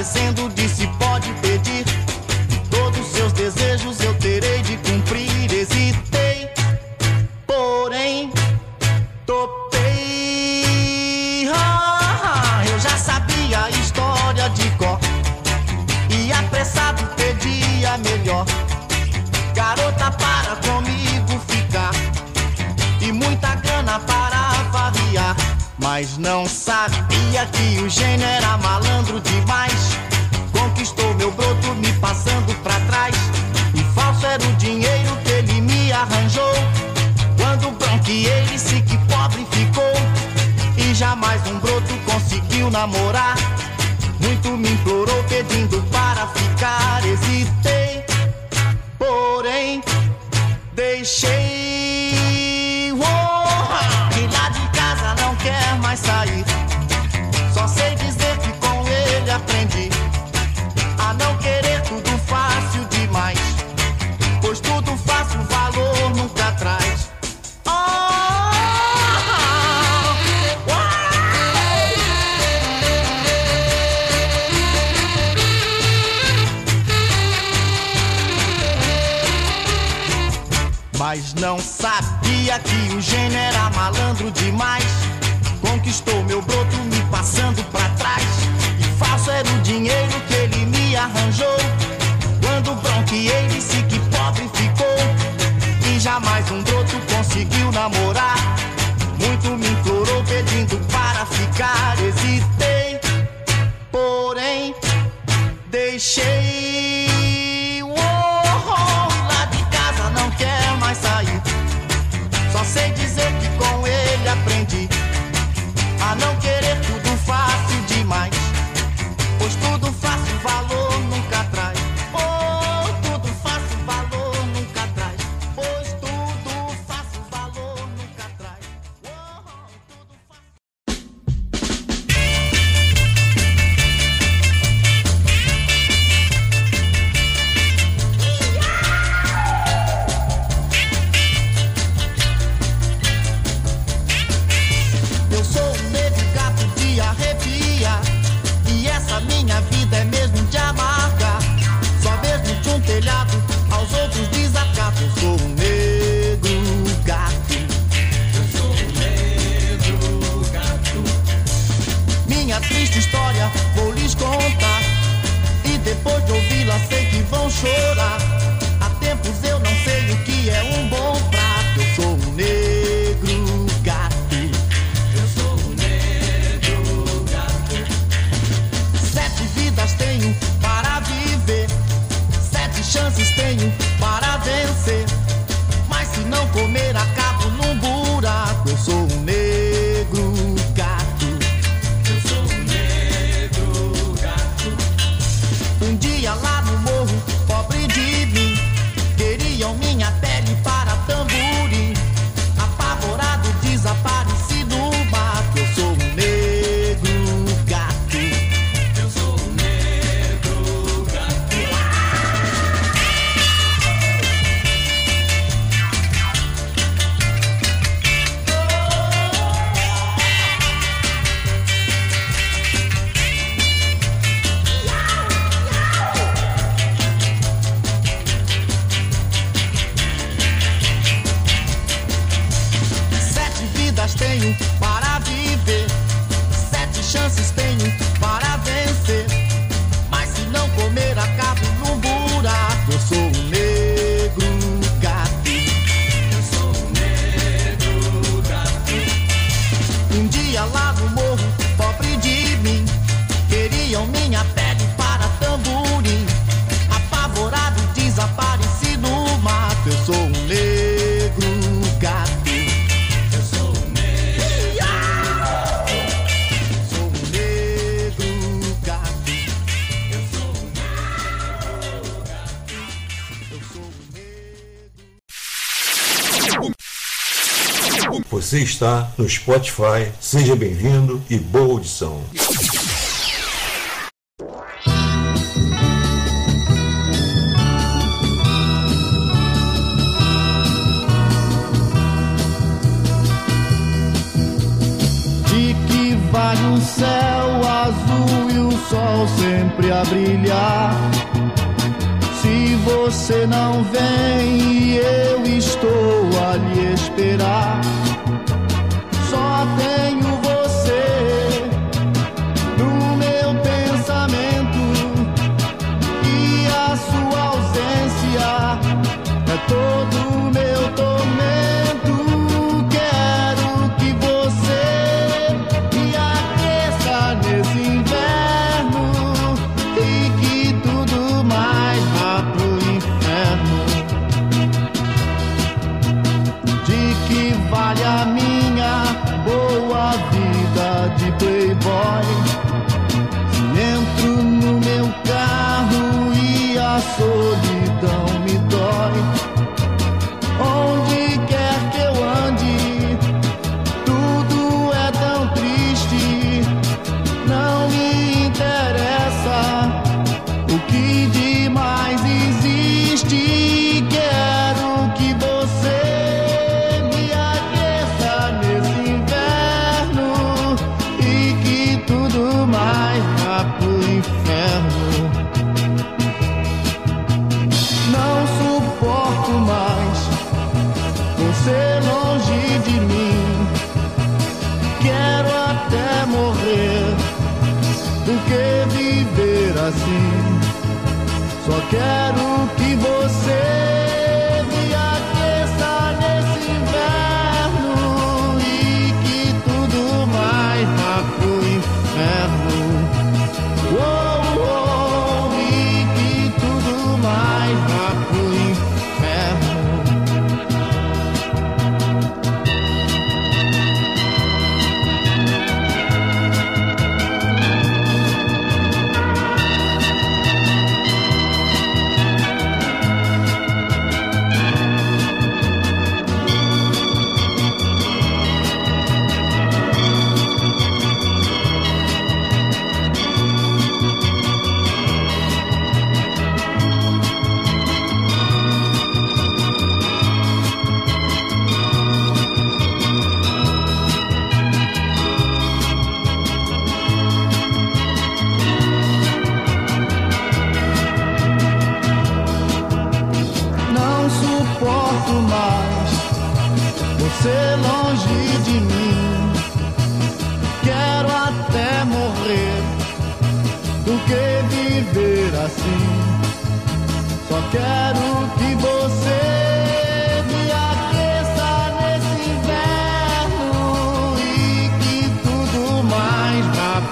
aparecendo, disse: pode pedir todos seus desejos. Eu yeah. Mas não sabia que o gênio era malandro demais. Conquistou meu broto me passando pra trás. E falso era é o dinheiro que ele me arranjou. Quando bronqueei, disse que pobre ficou. E jamais um broto conseguiu namorar. Muito me implorou pedindo para ficar. Hesitei, porém, deixei chances tenho Você está no Spotify. Seja bem-vindo e boa audição. De que vale o céu azul e o sol sempre a brilhar? Se você não vem, eu estou a lhe esperar.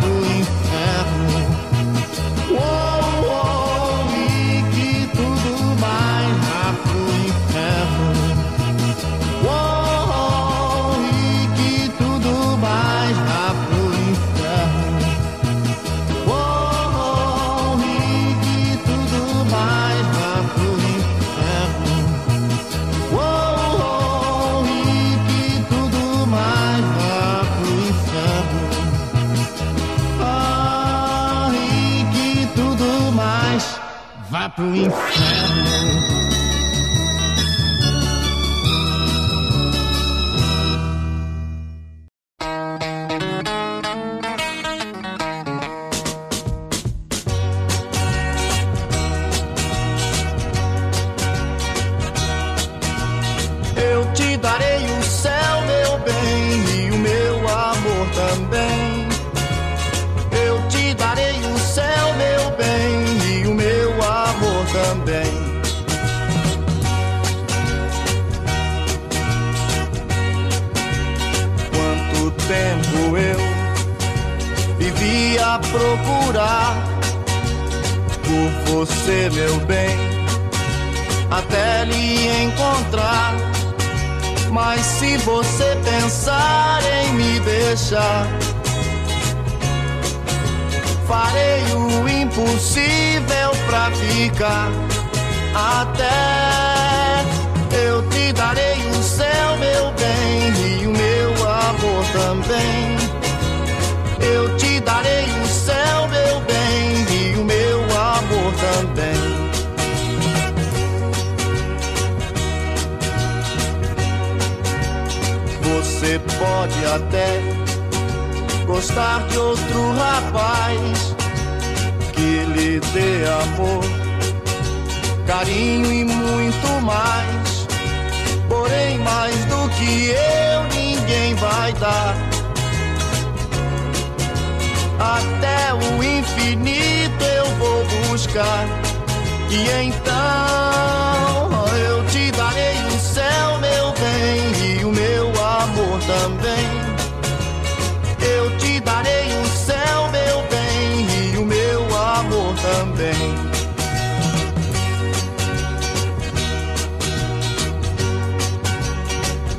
believe Please. meu bem, até lhe encontrar. Mas se você pensar em me deixar, farei o impossível pra ficar. Até eu te darei o céu, meu bem, e o meu amor também. Eu te darei pode até gostar de outro rapaz que lhe dê amor, carinho e muito mais. Porém, mais do que eu, ninguém vai dar. Até o infinito eu vou buscar. E então também. Eu te darei o céu, meu bem, e o meu amor também.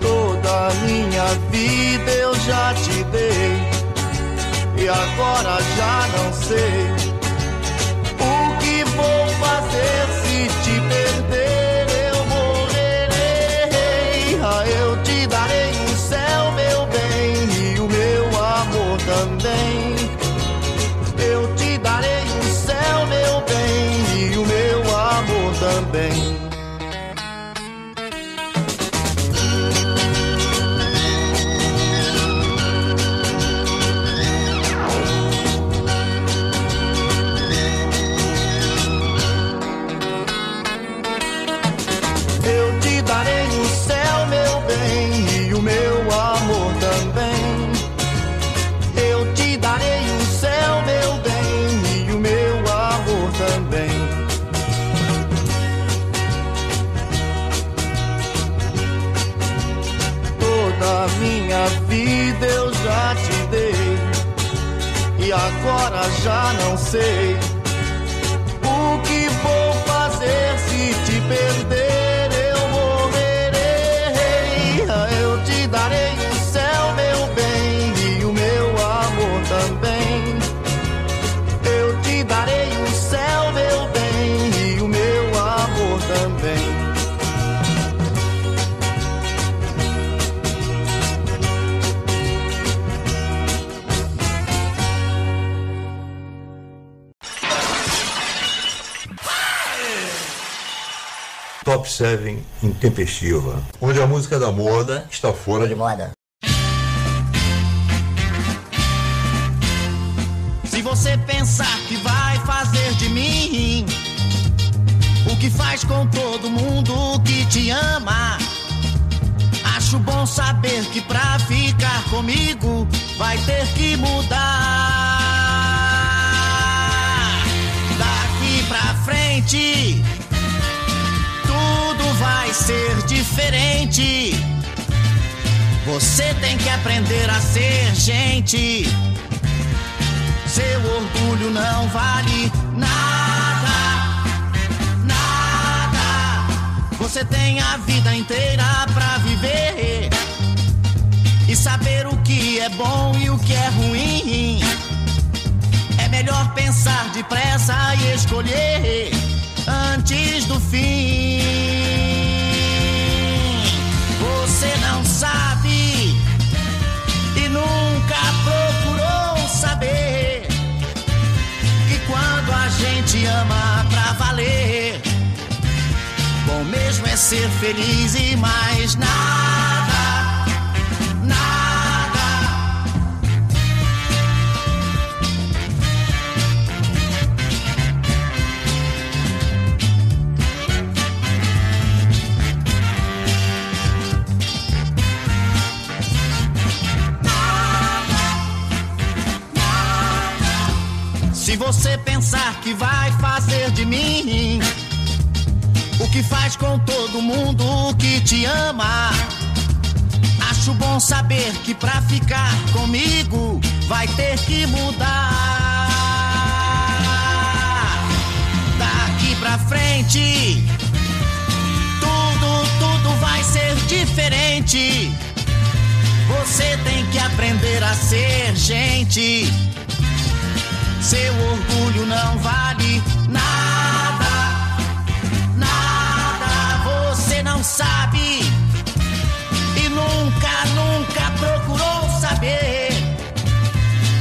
Toda minha vida eu já te dei, e agora já não sei o que vou fazer agora já não sei 7 Intempestiva, onde a música da moda está fora de moda. Se você pensar que vai fazer de mim o que faz com todo mundo que te ama, acho bom saber que pra ficar comigo vai ter que mudar. Daqui pra frente, vai ser diferente. Você tem que aprender a ser gente. Seu orgulho não vale nada, nada. Você tem a vida inteira pra viver e saber o que é bom e o que é ruim. É melhor pensar depressa e escolher ser feliz e mais nada, nada. Se você pensar que vai fazer de mim o que faz com todo mundo que te ama, acho bom saber que pra ficar comigo vai ter que mudar. Daqui pra frente, tudo, tudo vai ser diferente. Você tem que aprender a ser gente. Seu orgulho não vale sabe e nunca, nunca procurou saber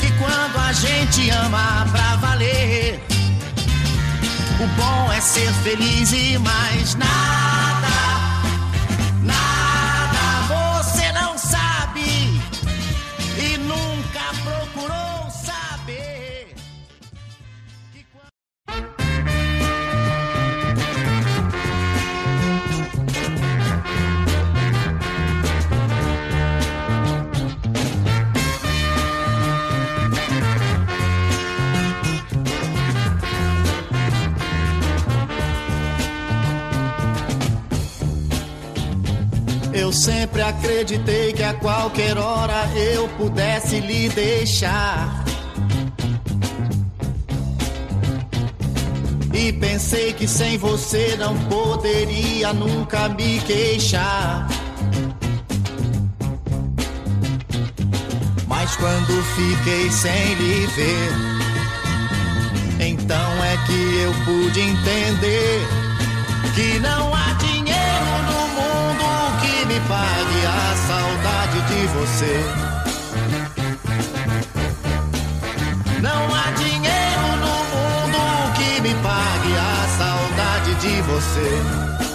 que quando a gente ama pra valer, o bom é ser feliz e mais nada, Eu sempre acreditei que a qualquer hora eu pudesse lhe deixar. E pensei que sem você não poderia nunca me queixar. Mas quando fiquei sem lhe ver, então é que eu pude entender que não há pague a saudade de você. Não há dinheiro no mundo que me pague a saudade de você.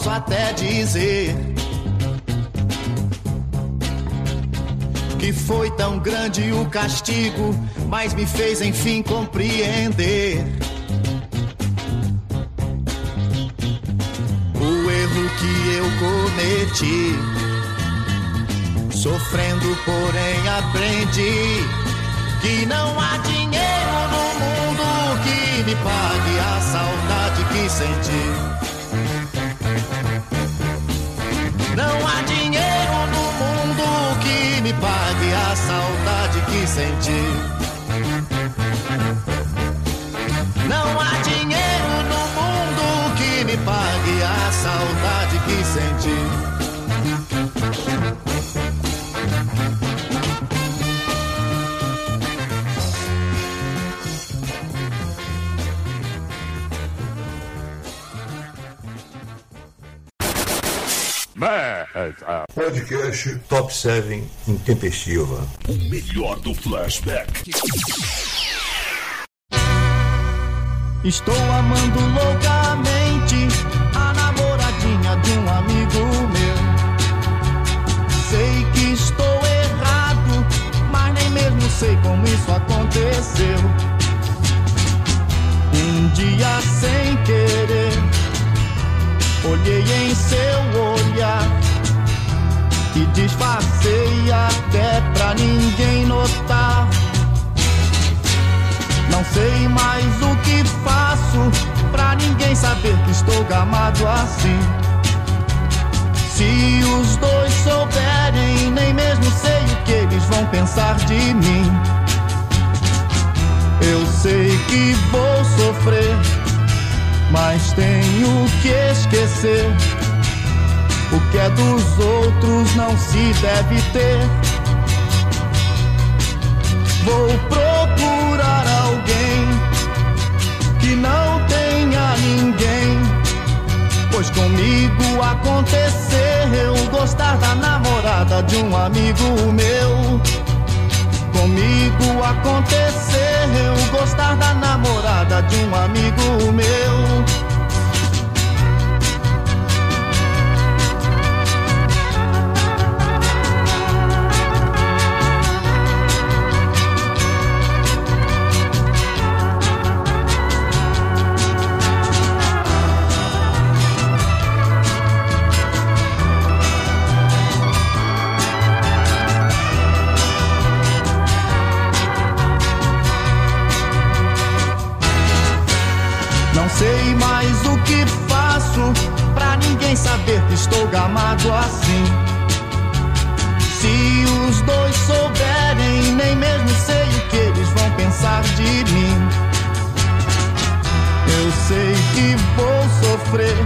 Posso até dizer que foi tão grande o castigo, mas me fez enfim compreender. O erro que eu cometi, sofrendo, porém aprendi que não há dinheiro no mundo que me pague a saudade que senti. Pague a saudade que senti. Não há dinheiro no mundo que me pague a saudade que senti. Podcast Top 7 Intempestiva. O melhor do flashback. Estou amando loucamente a namoradinha de um amigo meu. Sei que estou errado, mas nem mesmo sei como isso aconteceu. Um dia sem querer, olhei em seu disfarcei até pra ninguém notar. Não sei mais o que faço pra ninguém saber que estou gamado assim. Se os dois souberem, nem mesmo sei o que eles vão pensar de mim. Eu sei que vou sofrer, mas tenho que esquecer. O que é dos outros não se deve ter. Vou procurar alguém que não tenha ninguém. Pois comigo aconteceu gostar da namorada de um amigo meu. Comigo aconteceu gostar da namorada de um amigo meu. Gamado assim. Se os dois souberem, nem mesmo sei o que eles vão pensar de mim. Eu sei que vou sofrer,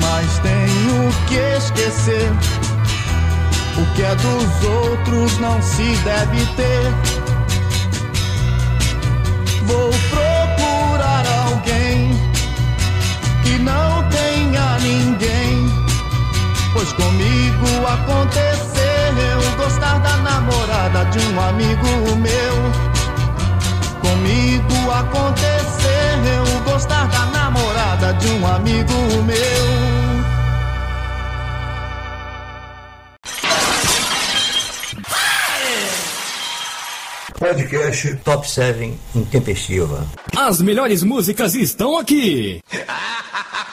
mas tenho que esquecer. O que é dos outros não se deve ter. um amigo meu. Comigo aconteceu gostar da namorada de um amigo meu. Podcast Top 7 Intempestiva. As melhores músicas estão aqui.